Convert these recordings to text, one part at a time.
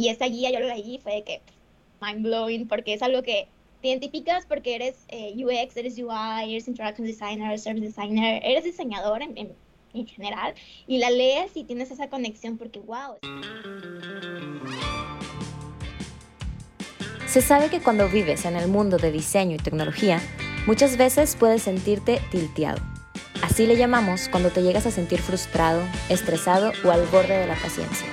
Y esa guía yo lo leí fue de que mind blowing, porque es algo que te identificas porque eres eh, UX, eres UI, eres Interaction Designer, Service Designer, eres diseñador en, en, en general, y la lees y tienes esa conexión porque, wow. Se sabe que cuando vives en el mundo de diseño y tecnología, muchas veces puedes sentirte tilteado. Así le llamamos cuando te llegas a sentir frustrado, estresado o al borde de la paciencia.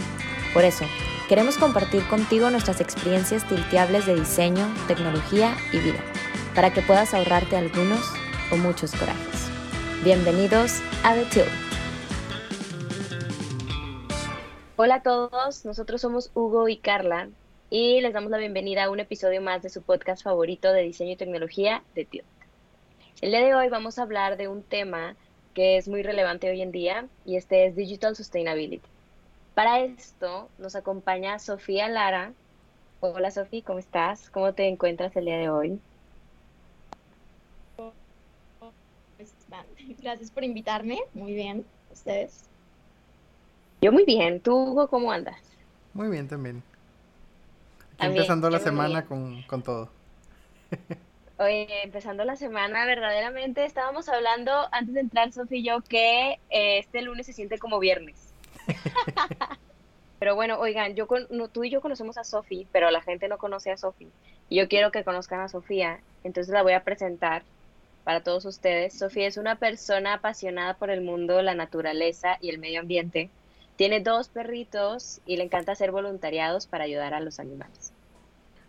Por eso, queremos compartir contigo nuestras experiencias tilteables de diseño, tecnología y vida, para que puedas ahorrarte algunos o muchos corajes. Bienvenidos a The Tilt. Hola a todos, nosotros somos Hugo y Carla y les damos la bienvenida a un episodio más de su podcast favorito de diseño y tecnología de Tilt. El día de hoy vamos a hablar de un tema que es muy relevante hoy en día y este es Digital Sustainability. Para esto nos acompaña Sofía Lara. Hola Sofía, ¿cómo estás? ¿Cómo te encuentras el día de hoy? Gracias por invitarme. Muy bien, ustedes. Yo muy bien. ¿Tú, Hugo, cómo andas? Muy bien también. empezando la semana con, con, todo. Oye, empezando la semana, verdaderamente estábamos hablando antes de entrar, Sofía y yo, que eh, este lunes se siente como viernes. pero bueno, oigan, yo con, tú y yo conocemos a Sofía, pero la gente no conoce a Sofía. Y yo quiero que conozcan a Sofía, entonces la voy a presentar para todos ustedes. Sofía es una persona apasionada por el mundo, la naturaleza y el medio ambiente. Tiene dos perritos y le encanta hacer voluntariados para ayudar a los animales.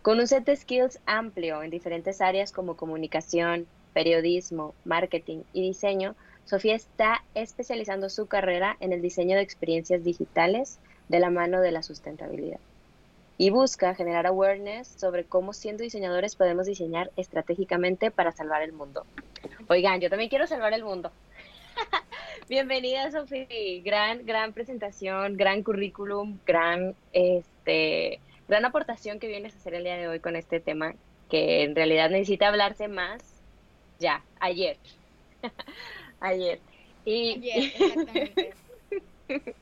Con un set de skills amplio en diferentes áreas como comunicación, periodismo, marketing y diseño, Sofía está especializando su carrera en el diseño de experiencias digitales de la mano de la sustentabilidad. Y busca generar awareness sobre cómo siendo diseñadores podemos diseñar estratégicamente para salvar el mundo. Oigan, yo también quiero salvar el mundo. Bienvenida, Sofía. Gran, gran presentación, gran currículum, gran, este, gran aportación que vienes a hacer el día de hoy con este tema, que en realidad necesita hablarse más ya, ayer. ayer. Y exactamente.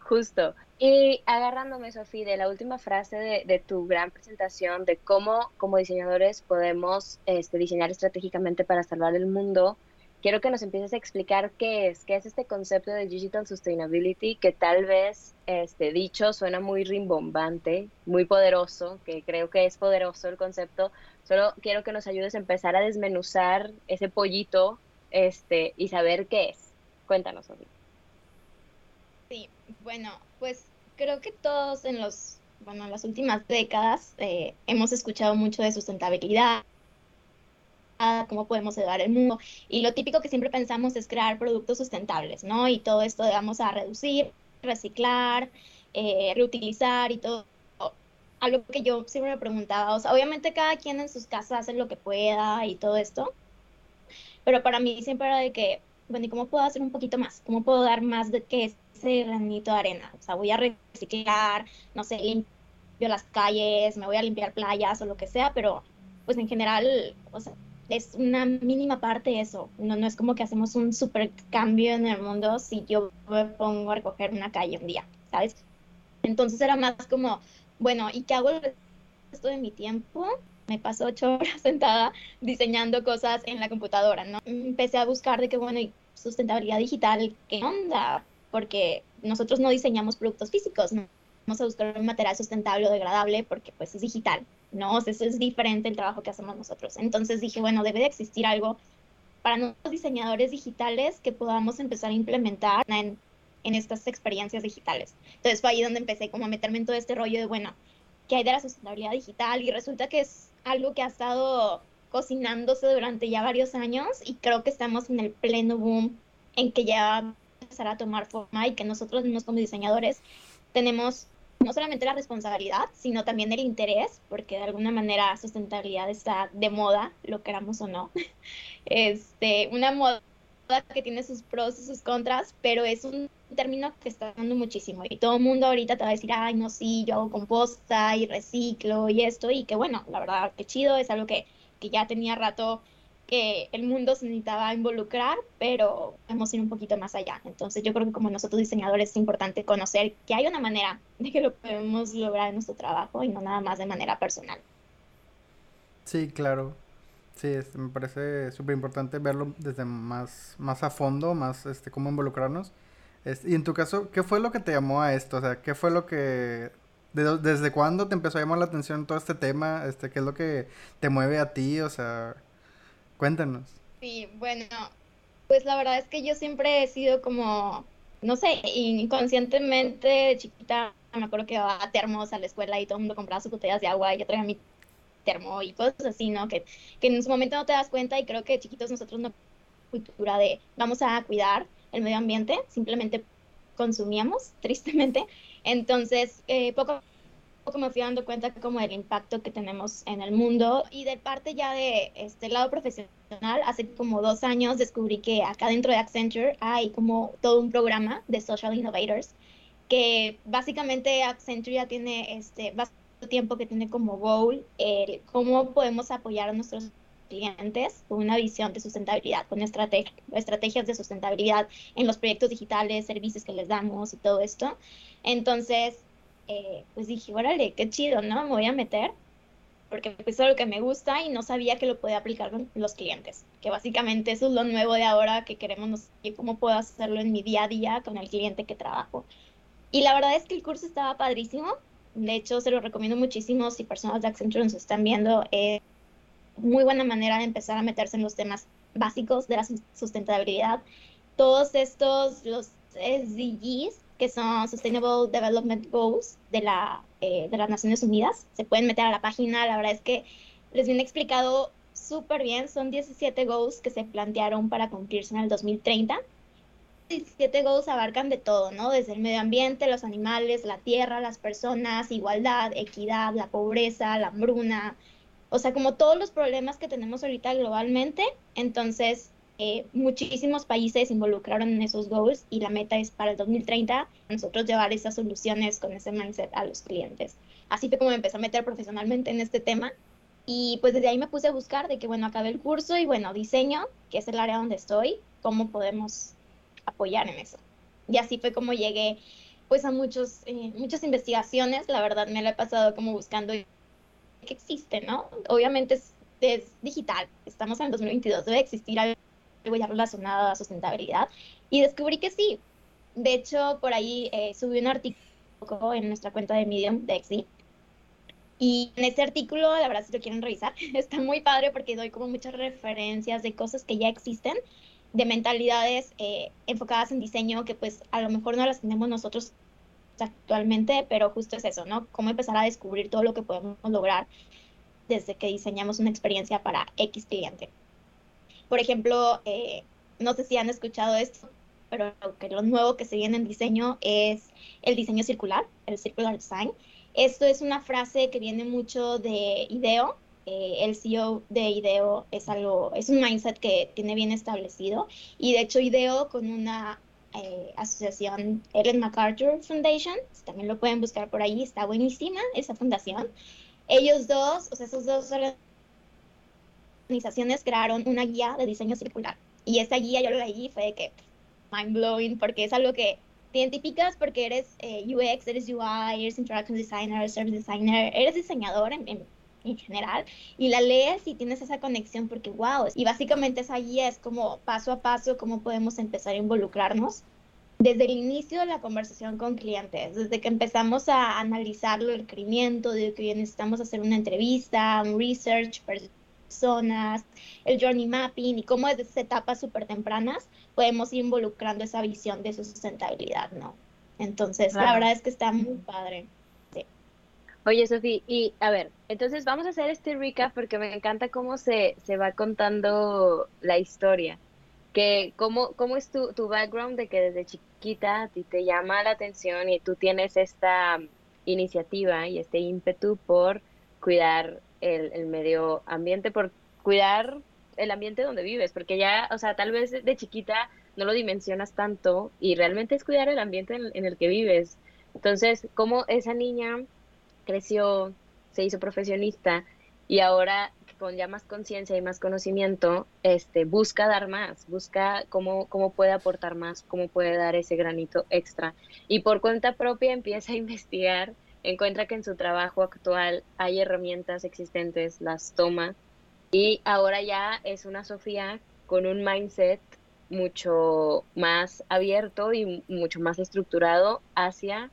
justo. Y agarrándome, Sofía, de la última frase de, de, tu gran presentación de cómo como diseñadores podemos este, diseñar estratégicamente para salvar el mundo, quiero que nos empieces a explicar qué es, qué es este concepto de Digital Sustainability, que tal vez este dicho suena muy rimbombante, muy poderoso, que creo que es poderoso el concepto. Solo quiero que nos ayudes a empezar a desmenuzar ese pollito este, y saber qué es. Cuéntanos, Sofía. Sí, bueno, pues creo que todos en los, bueno, en las últimas décadas eh, hemos escuchado mucho de sustentabilidad, cómo podemos ayudar el mundo. Y lo típico que siempre pensamos es crear productos sustentables, ¿no? Y todo esto vamos a reducir, reciclar, eh, reutilizar y todo. Algo que yo siempre me preguntaba, o sea, obviamente cada quien en sus casas hace lo que pueda y todo esto, pero para mí siempre era de que, bueno, ¿y cómo puedo hacer un poquito más? ¿Cómo puedo dar más de que ese granito de arena? O sea, voy a reciclar, no sé, limpio las calles, me voy a limpiar playas o lo que sea, pero pues en general, o sea, es una mínima parte eso. No, no es como que hacemos un super cambio en el mundo si yo me pongo a recoger una calle un día, ¿sabes? Entonces era más como, bueno, ¿y qué hago el resto de mi tiempo? Me paso ocho horas sentada diseñando cosas en la computadora, ¿no? Empecé a buscar de qué, bueno, y sustentabilidad digital, ¿qué onda? Porque nosotros no diseñamos productos físicos, ¿no? Vamos a buscar un material sustentable o degradable porque pues es digital. ¿no? Eso es diferente el trabajo que hacemos nosotros. Entonces dije, bueno, debe de existir algo para nosotros diseñadores digitales que podamos empezar a implementar en, en estas experiencias digitales. Entonces fue ahí donde empecé como a meterme en todo este rollo de, bueno, ¿qué hay de la sustentabilidad digital? Y resulta que es algo que ha estado cocinándose durante ya varios años y creo que estamos en el pleno boom en que ya va a empezar a tomar forma y que nosotros mismos como diseñadores tenemos no solamente la responsabilidad, sino también el interés, porque de alguna manera sustentabilidad está de moda, lo queramos o no. Este, una moda que tiene sus pros y sus contras, pero es un término que está dando muchísimo y todo el mundo ahorita te va a decir, ay, no, sí, yo hago composta y reciclo y esto, y que bueno, la verdad, que chido, es algo que, que ya tenía rato que el mundo se necesitaba involucrar, pero hemos ido un poquito más allá. Entonces yo creo que como nosotros diseñadores es importante conocer que hay una manera de que lo podemos lograr en nuestro trabajo y no nada más de manera personal. Sí, claro. Sí, este, me parece súper importante verlo desde más, más a fondo, más este, cómo involucrarnos. Y en tu caso, ¿qué fue lo que te llamó a esto? O sea, ¿qué fue lo que... ¿Desde cuándo te empezó a llamar la atención todo este tema? Este, ¿Qué es lo que te mueve a ti? O sea, Cuéntanos. Sí, bueno, pues la verdad es que yo siempre he sido como, no sé, inconscientemente chiquita, me acuerdo que iba a termos a la escuela y todo el mundo compraba sus botellas de agua y yo traía mi termo y cosas así, ¿no? Que, que en su momento no te das cuenta y creo que chiquitos nosotros no cultura de vamos a cuidar el medio ambiente, simplemente consumíamos, tristemente. Entonces, eh, poco poco me fui dando cuenta como del impacto que tenemos en el mundo y de parte ya de este lado profesional, hace como dos años descubrí que acá dentro de Accenture hay como todo un programa de Social Innovators que básicamente Accenture ya tiene este tiempo que tiene como goal el cómo podemos apoyar a nuestros clientes una visión de sustentabilidad, con estrategias de sustentabilidad en los proyectos digitales, servicios que les damos y todo esto. Entonces, eh, pues dije, órale, qué chido, ¿no? Me voy a meter, porque pues, es algo que me gusta y no sabía que lo podía aplicar con los clientes, que básicamente eso es lo nuevo de ahora que queremos, no sé cómo puedo hacerlo en mi día a día con el cliente que trabajo. Y la verdad es que el curso estaba padrísimo, de hecho se lo recomiendo muchísimo si personas de Accenture nos están viendo, es muy buena manera de empezar a meterse en los temas básicos de la sustentabilidad. Todos estos, los SDGs, que son Sustainable Development Goals de, la, eh, de las Naciones Unidas. Se pueden meter a la página, la verdad es que les viene explicado súper bien. Son 17 goals que se plantearon para cumplirse en el 2030. 17 goals abarcan de todo, ¿no? Desde el medio ambiente, los animales, la tierra, las personas, igualdad, equidad, la pobreza, la hambruna, o sea, como todos los problemas que tenemos ahorita globalmente. Entonces, eh, muchísimos países involucraron en esos goals y la meta es para el 2030 nosotros llevar esas soluciones con ese mindset a los clientes. Así fue como me empecé a meter profesionalmente en este tema y pues desde ahí me puse a buscar de que bueno, acabé el curso y bueno, diseño, que es el área donde estoy, cómo podemos apoyar en eso. Y así fue como llegué pues a muchos, eh, muchas investigaciones, la verdad me lo he pasado como buscando que existe, ¿no? Obviamente es, digital, estamos en el 2022, debe existir algo ya relacionado a sustentabilidad y descubrí que sí. De hecho, por ahí eh, subí un artículo en nuestra cuenta de Medium de. Y en ese artículo, la verdad, si lo quieren revisar, está muy padre porque doy como muchas referencias de cosas que ya existen, de mentalidades eh, enfocadas en diseño que pues a lo mejor no las tenemos nosotros actualmente, pero justo es eso, ¿no? Cómo empezar a descubrir todo lo que podemos lograr desde que diseñamos una experiencia para X cliente. Por ejemplo, eh, no sé si han escuchado esto, pero lo nuevo que se viene en diseño es el diseño circular, el circular design. Esto es una frase que viene mucho de IDEO. Eh, el CEO de IDEO es algo, es un mindset que tiene bien establecido y de hecho IDEO con una eh, asociación Ellen MacArthur Foundation, también lo pueden buscar por ahí, está buenísima esa fundación. Ellos dos, o sea, esos dos organizaciones crearon una guía de diseño circular. Y esa guía yo lo leí fue de que mind blowing, porque es algo que te identificas porque eres eh, UX, eres UI, eres interaction designer, service designer, eres diseñador en, en, en, general, y la lees y tienes esa conexión porque wow, y básicamente esa guía es como paso a paso cómo podemos empezar a involucrarnos desde el inicio de la conversación con clientes, desde que empezamos a analizar el requerimiento, de que necesitamos hacer una entrevista, un research, zonas, el journey mapping y cómo desde etapas súper tempranas podemos ir involucrando esa visión de su sustentabilidad, ¿no? Entonces, la verdad es que está muy padre. Oye, Sofía, y a ver, entonces vamos a hacer este recap porque me encanta cómo se, se va contando la historia. Que cómo, cómo es tu, tu background de que desde chiquita a ti te llama la atención y tú tienes esta iniciativa y este ímpetu por cuidar el, medio ambiente, por cuidar el ambiente donde vives, porque ya, o sea, tal vez de chiquita no lo dimensionas tanto y realmente es cuidar el ambiente en, el que vives. Entonces, cómo esa niña creció, se hizo profesionista y ahora con ya más conciencia y más conocimiento, este, busca dar más, busca cómo, cómo puede aportar más, cómo puede dar ese granito extra. Y por cuenta propia empieza a investigar, encuentra que en su trabajo actual hay herramientas existentes, las toma y ahora ya es una Sofía con un mindset mucho más abierto y mucho más estructurado hacia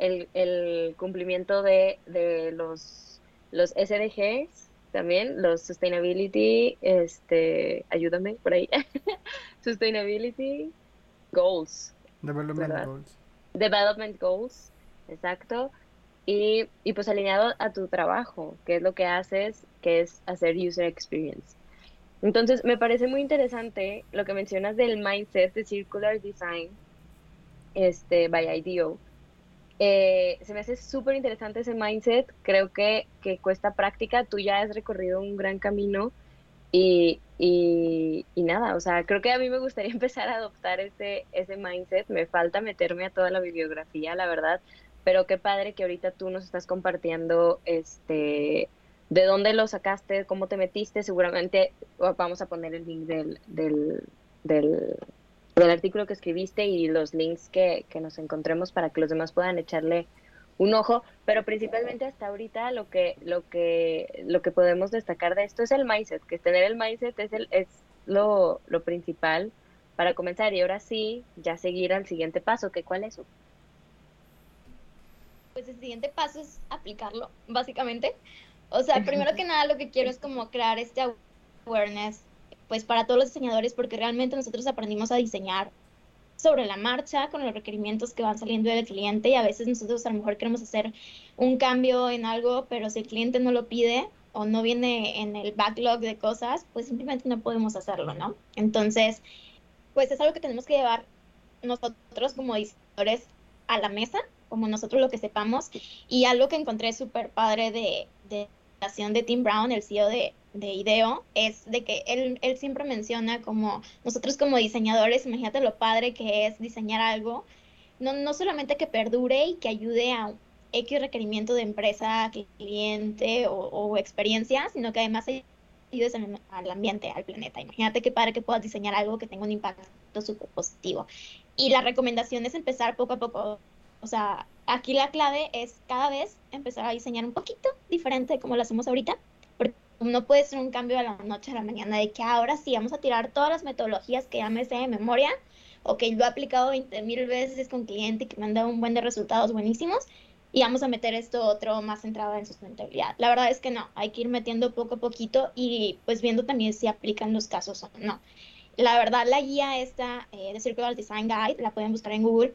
el, el cumplimiento de, de los, los SDGs también, los Sustainability, este, ayúdame por ahí, Sustainability Goals. Development Goals. Development Goals, exacto. Y, y pues alineado a tu trabajo, que es lo que haces, que es hacer user experience. Entonces, me parece muy interesante lo que mencionas del mindset de Circular Design este, by IDEO. Eh, se me hace súper interesante ese mindset. Creo que, que, cuesta práctica. Tú ya has recorrido un gran camino y, y, y, nada, o sea, creo que a mí me gustaría empezar a adoptar ese, ese mindset. Me falta meterme a toda la bibliografía, la verdad. Pero qué padre que ahorita tú nos estás compartiendo este de dónde lo sacaste, cómo te metiste, seguramente vamos a poner el link del, del, del, artículo que escribiste y los links que, que, nos encontremos para que los demás puedan echarle un ojo, pero principalmente hasta ahorita lo que, lo que, lo que podemos destacar de esto es el mindset, que tener el mindset es, el, es lo, lo principal para comenzar y ahora sí, ya seguir al siguiente paso, que cuál es. Pues el siguiente paso es aplicarlo, básicamente. O sea, primero que nada lo que quiero es como crear este awareness pues para todos los diseñadores porque realmente nosotros aprendimos a diseñar sobre la marcha con los requerimientos que van saliendo del cliente y a veces nosotros a lo mejor queremos hacer un cambio en algo, pero si el cliente no lo pide o no viene en el backlog de cosas, pues simplemente no podemos hacerlo, ¿no? Entonces, pues es algo que tenemos que llevar nosotros como diseñadores a la mesa, como nosotros lo que sepamos, y algo que encontré súper padre de, de de Tim Brown, el CEO de, de IDEO, es de que él, él siempre menciona como nosotros como diseñadores, imagínate lo padre que es diseñar algo, no, no solamente que perdure y que ayude a X requerimiento de empresa, cliente o, o experiencia, sino que además ayudes al ambiente, al planeta. Imagínate qué padre que puedas diseñar algo que tenga un impacto súper positivo. Y la recomendación es empezar poco a poco. O sea, aquí la clave es cada vez empezar a diseñar un poquito diferente como lo hacemos ahorita, no puede ser un cambio de la noche a la mañana, de que ahora sí vamos a tirar todas las metodologías que ya me sé de memoria o que lo he aplicado 20 mil veces con cliente que me han dado un buen de resultados buenísimos y vamos a meter esto otro más centrado en sustentabilidad. La verdad es que no, hay que ir metiendo poco a poquito y pues viendo también si aplican los casos o no. La verdad, la guía esta eh, de Circular Design Guide la pueden buscar en Google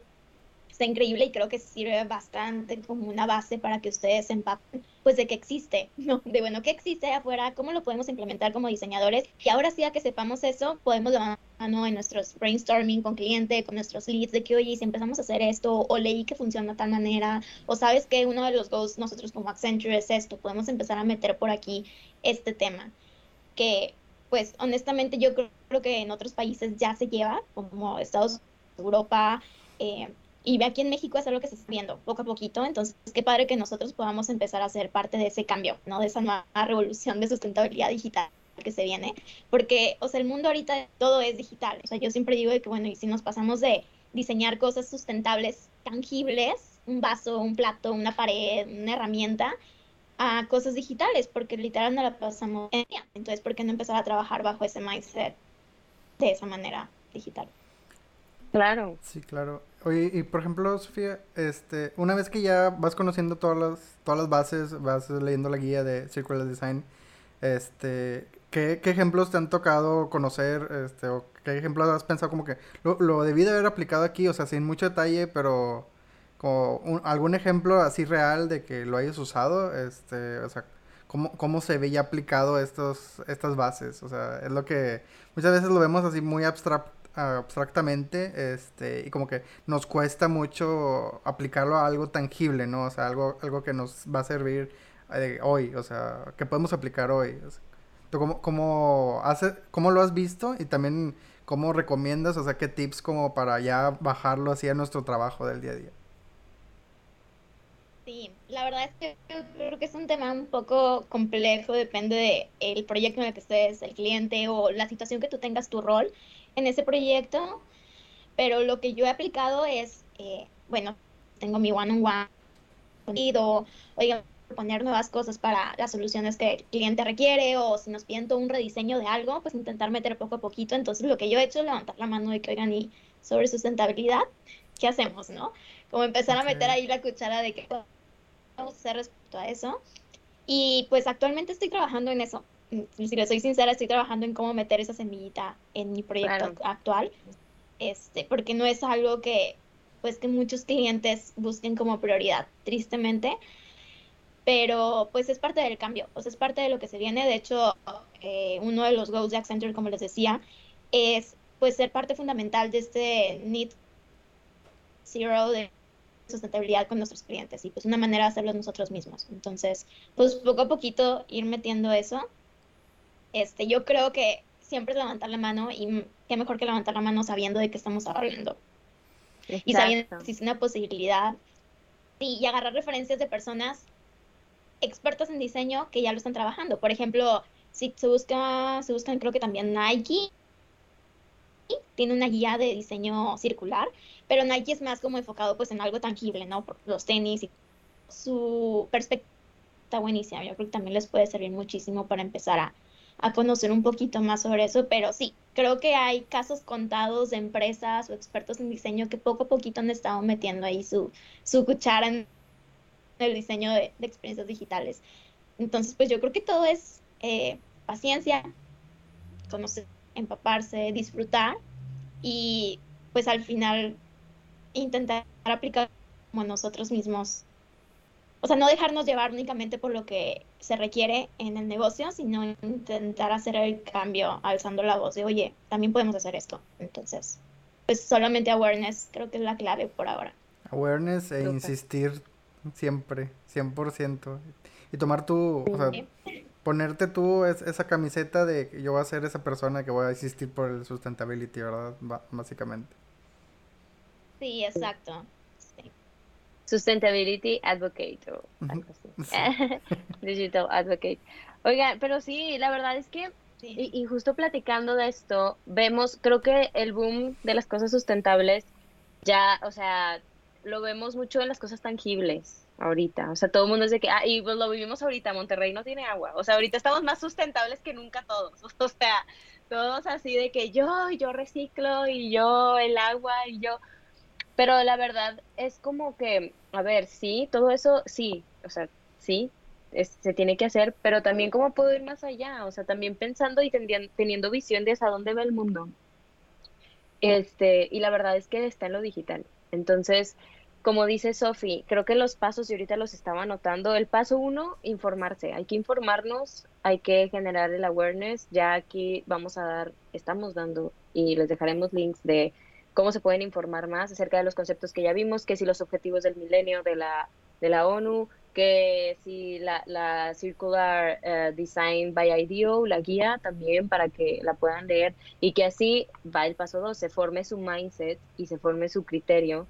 está increíble y creo que sirve bastante como una base para que ustedes empapen, pues de que existe, ¿no? De bueno, que existe afuera, cómo lo podemos implementar como diseñadores. Y ahora sí, a que sepamos eso, podemos levantar mano en nuestros brainstorming con cliente, con nuestros leads, de que, oye, si empezamos a hacer esto, o leí que funciona de tal manera, o sabes que uno de los goals nosotros como Accenture es esto, podemos empezar a meter por aquí este tema. Que, pues, honestamente, yo creo que en otros países ya se lleva, como Estados Europa, eh, y aquí en México es algo que se está viendo poco a poquito, entonces qué padre que nosotros podamos empezar a ser parte de ese cambio, ¿no? De esa nueva revolución de sustentabilidad digital que se viene, porque, o sea, el mundo ahorita todo es digital, o sea, yo siempre digo que, bueno, y si nos pasamos de diseñar cosas sustentables, tangibles, un vaso, un plato, una pared, una herramienta, a cosas digitales, porque literal no la pasamos en día. Entonces, ¿por qué no empezar a trabajar bajo ese mindset de esa manera digital? Claro. Sí, claro. Oye, y por ejemplo, Sofía, este, una vez que ya vas conociendo todas las, todas las bases, vas leyendo la guía de Circular Design, este, ¿qué, qué ejemplos te han tocado conocer, este, o qué ejemplos has pensado como que lo, lo debí de haber aplicado aquí, o sea, sin mucho detalle, pero como algún ejemplo así real de que lo hayas usado, este, o sea, cómo, cómo se veía aplicado estos, estas bases, o sea, es lo que muchas veces lo vemos así muy abstracto abstractamente, este, y como que nos cuesta mucho aplicarlo a algo tangible, ¿no? O sea, algo, algo que nos va a servir eh, hoy, o sea, que podemos aplicar hoy. ¿Tú cómo, cómo, hace, cómo lo has visto? Y también, ¿cómo recomiendas? O sea, ¿qué tips como para ya bajarlo así a nuestro trabajo del día a día? Sí, la verdad es que creo que es un tema un poco complejo, depende del proyecto en el que estés, el cliente o la situación que tú tengas tu rol en ese proyecto, pero lo que yo he aplicado es, eh, bueno, tengo mi one-on-one, -on oiga, poner nuevas cosas para las soluciones que el cliente requiere o si nos piden un rediseño de algo, pues intentar meter poco a poquito. Entonces lo que yo he hecho es levantar la mano de que, oigan, y sobre sustentabilidad, ¿qué hacemos, no? Como empezar a meter ahí la cuchara de que vamos a hacer respecto a eso. Y pues actualmente estoy trabajando en eso. Si le soy sincera, estoy trabajando en cómo meter esa semillita en mi proyecto actual. Este, porque no es algo que pues que muchos clientes busquen como prioridad, tristemente. Pero pues es parte del cambio, pues es parte de lo que se viene. De hecho, eh, uno de los goals de Accenture, como les decía, es pues ser parte fundamental de este Need Zero de sustentabilidad con nuestros clientes y pues una manera de hacerlo nosotros mismos. Entonces, pues poco a poquito ir metiendo eso. Este, yo creo que siempre es levantar la mano y qué mejor que levantar la mano sabiendo de qué estamos hablando. Y sabiendo que existe una posibilidad y agarrar referencias de personas expertas en diseño que ya lo están trabajando. Por ejemplo, si se busca, se buscan creo que también Nike tiene una guía de diseño circular, pero Nike es más como enfocado pues en algo tangible, ¿no? Por los tenis y su perspectiva está buenísima. Yo creo que también les puede servir muchísimo para empezar a, a conocer un poquito más sobre eso, pero sí, creo que hay casos contados de empresas o expertos en diseño que poco a poquito han estado metiendo ahí su, su cuchara en el diseño de, experiencias digitales. Entonces, pues yo creo que todo es eh, paciencia, conocer, empaparse, disfrutar y pues al final intentar aplicar como nosotros mismos. O sea, no dejarnos llevar únicamente por lo que se requiere en el negocio, sino intentar hacer el cambio alzando la voz de, oye, también podemos hacer esto. Entonces, pues solamente awareness creo que es la clave por ahora. Awareness e insistir siempre, 100%. Y tomar tu, o sea, ponerte tú esa camiseta de yo voy a ser esa persona que voy a insistir por el sustentability, ¿verdad? básicamente. Sí, exacto. Sustainability Advocate o Digital Advocate. Oigan, pero sí, la verdad es que, y, y, justo platicando de esto, vemos, creo que el boom de las cosas sustentables ya, o sea, lo vemos mucho en las cosas tangibles ahorita. O sea, todo el mundo es de que, ah, y pues lo vivimos ahorita, Monterrey no tiene agua. O sea, ahorita estamos más sustentables que nunca todos. O sea, todos así de que yo, yo reciclo y yo el agua y yo. Pero la verdad es como que, a ver, sí, todo eso, sí, o sea, sí, se tiene que hacer, pero también cómo puedo ir más allá, o sea, también pensando y teniendo visión de hasta dónde va el mundo. Este, y la verdad es que está en lo digital. Entonces, como dice Sofi, creo que los pasos, y ahorita los estaba anotando, el paso uno, informarse. Hay que informarnos, hay que generar el awareness. Ya aquí vamos a dar, estamos dando, y les dejaremos links de cómo se pueden informar más acerca de los conceptos que ya vimos, que si los objetivos del milenio de la, ONU, que si la, la Circular eh, Design by IDEO, la guía también para que la puedan leer y que así va el paso dos, se forme su mindset y se forme su criterio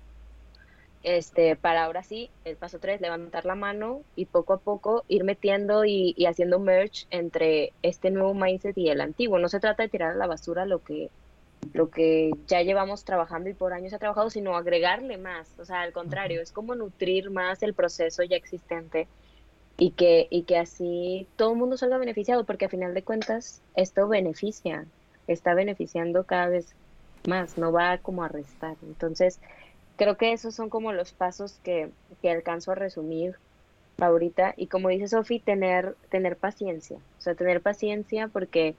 este, para ahora sí, el paso tres, levantar la mano y poco a poco ir metiendo y, haciendo merge entre este nuevo mindset y el antiguo. No se trata de tirar a la basura lo que, lo que ya llevamos trabajando y por años ha trabajado, sino agregarle más. O sea, al contrario, es como nutrir más el proceso ya existente y que, y que así todo el mundo salga beneficiado, porque a final de cuentas esto beneficia, está beneficiando cada vez más, no va como a restar. Entonces, creo que esos son como los pasos que, que alcanzo a resumir ahorita y como dice Sofi, tener, tener paciencia, o sea, tener paciencia porque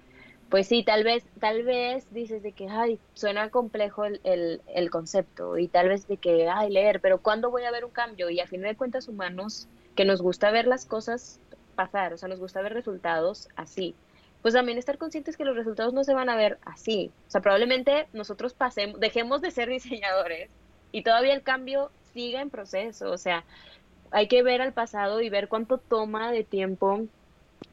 pues sí, tal vez, tal vez dices de que, ay, suena complejo el, el, el, concepto y tal vez de que, ay, leer, pero ¿cuándo voy a ver un cambio? Y a fin de cuentas humanos, que nos gusta ver las cosas pasar, o sea, nos gusta ver resultados así. Pues también estar conscientes que los resultados no se van a ver así. O sea, probablemente nosotros pasemos, dejemos de ser diseñadores y todavía el cambio sigue en proceso, o sea, hay que ver al pasado y ver cuánto toma de tiempo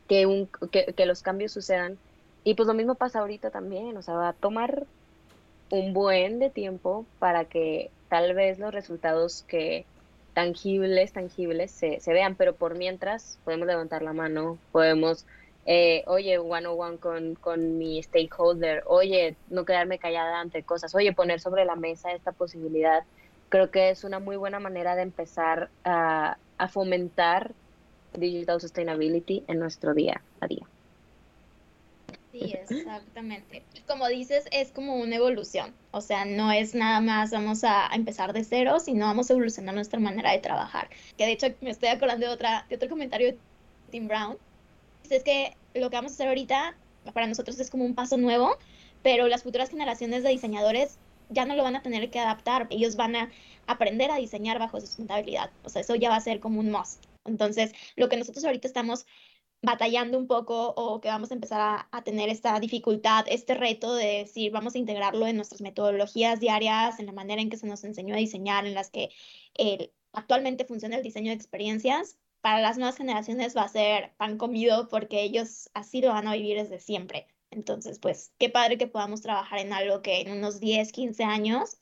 que, un, que, los cambios sucedan. Y pues lo mismo pasa ahorita también, o sea, va a tomar un buen de tiempo para que tal vez los resultados que, tangibles, tangibles se, se vean, pero por mientras podemos levantar la mano, podemos eh, oye, one on one con, con mi stakeholder, oye, no quedarme callada ante cosas, oye, poner sobre la mesa esta posibilidad, creo que es una muy buena manera de empezar a, a fomentar digital sustainability en nuestro día a día. Sí, exactamente. Como dices, es como una evolución. O sea, no es nada más vamos a empezar de cero, sino vamos a evolucionar nuestra manera de trabajar. Que de hecho me estoy acordando de, otra, de otro comentario de Tim Brown, es que lo que vamos a hacer ahorita para nosotros es como un paso nuevo, pero las futuras generaciones de diseñadores ya no lo van a tener que adaptar, ellos van a aprender a diseñar bajo sustentabilidad, o sea, eso ya va a ser como un must. Entonces, lo que nosotros ahorita estamos batallando un poco o que vamos a empezar a, a, tener esta dificultad, este reto de decir, vamos a integrarlo en nuestras metodologías diarias, en la manera en que se nos enseñó a diseñar, en las que eh, actualmente funciona el diseño de experiencias, para las nuevas generaciones va a ser pan comido porque ellos así lo van a vivir desde siempre. Entonces, pues, qué padre que podamos trabajar en algo que en unos 10, 15 años,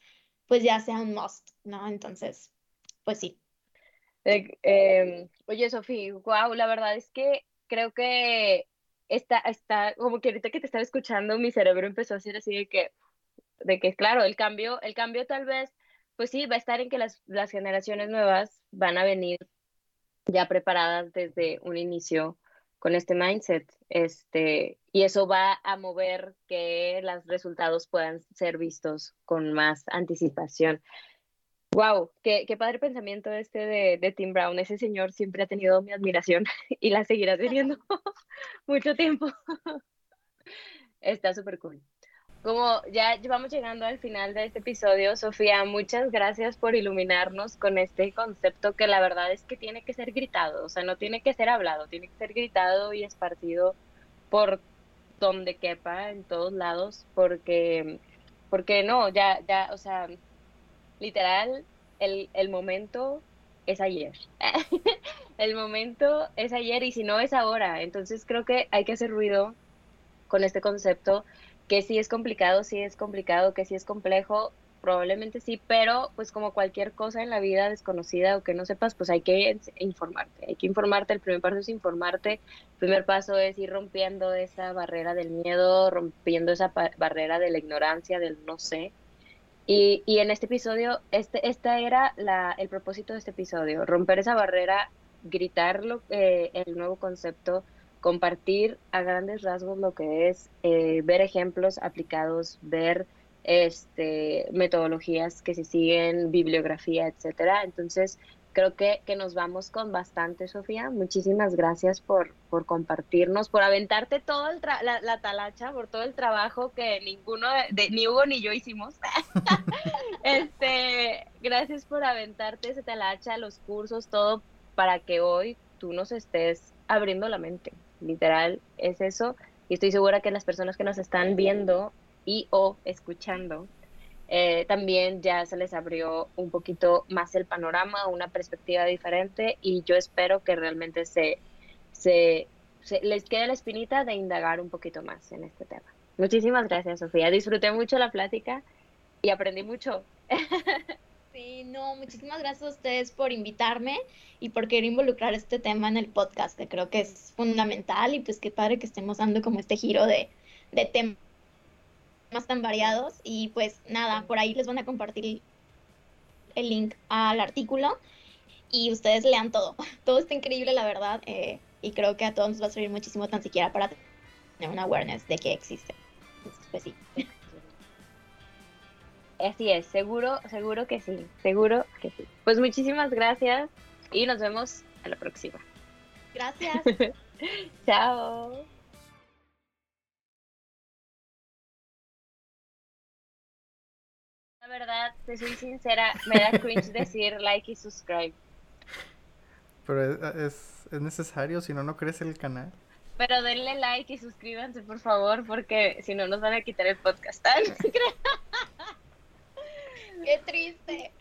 pues ya sea un must, ¿no? Entonces, pues sí. Eh, eh, oye, Sofía, wow, la verdad es que creo que está, está, como que ahorita que te estaba escuchando, mi cerebro empezó a decir así de que, de que claro, el cambio, el cambio tal vez, pues sí, va a estar en que las, las generaciones nuevas van a venir ya preparadas desde un inicio con este mindset, este, y eso va a mover que los resultados puedan ser vistos con más anticipación. Wow, qué, qué padre pensamiento este de, de, Tim Brown. Ese señor siempre ha tenido mi admiración y la seguirá teniendo mucho tiempo. Está súper cool. Como ya vamos llegando al final de este episodio, Sofía, muchas gracias por iluminarnos con este concepto que la verdad es que tiene que ser gritado, o sea, no tiene que ser hablado, tiene que ser gritado y esparcido por donde quepa, en todos lados, porque, porque no, ya, ya, o sea, literal, el, el momento es ayer. el momento es ayer y si no es ahora. Entonces creo que hay que hacer ruido con este concepto que sí es complicado, sí es complicado, que sí es complejo, probablemente sí, pero pues como cualquier cosa en la vida desconocida o que no sepas, pues hay que informarte, hay que informarte, el primer paso es informarte, el primer paso es ir rompiendo esa barrera del miedo, rompiendo esa barrera de la ignorancia, del no sé. Y, y en este episodio, este, esta era la, el propósito de este episodio, romper esa barrera, gritar lo, el nuevo concepto, compartir a grandes rasgos lo que es eh, ver ejemplos aplicados, ver este, metodologías que se siguen, bibliografía, etcétera. Entonces, creo que, que nos vamos con bastante, Sofía. Muchísimas gracias por, por compartirnos, por aventarte todo la, la, talacha, por todo el trabajo que ninguno, de, ni Hugo ni yo hicimos. este, gracias por aventarte ese talacha, los cursos, todo, para que hoy tú nos estés abriendo la mente literal es eso. Y estoy segura que las personas que nos están viendo y o escuchando, eh, también ya se les abrió un poquito más el panorama, una perspectiva diferente y yo espero que realmente se, se, les quede la espinita de indagar un poquito más en este tema. Muchísimas gracias, Sofía. Disfruté mucho la plática y aprendí mucho. Sí, no, muchísimas gracias a ustedes por invitarme y por querer involucrar este tema en el podcast, que creo que es fundamental y pues qué padre que estemos dando como este giro de, de temas tan variados y pues nada, por ahí les van a compartir el link al artículo y ustedes lean todo. Todo está increíble, la verdad, eh, y creo que a todos nos va a servir muchísimo tan siquiera para tener una awareness de que existe. pues sí. Así es, seguro, seguro que sí, seguro que sí. Pues muchísimas gracias y nos vemos a la próxima. Gracias. Chao. Verdad, te soy sincera, me da cringe decir like y subscribe. Pero es, es necesario, si no, no crece el canal. Pero denle like y suscríbanse, por favor, porque si no nos van a quitar el podcast. Qué triste.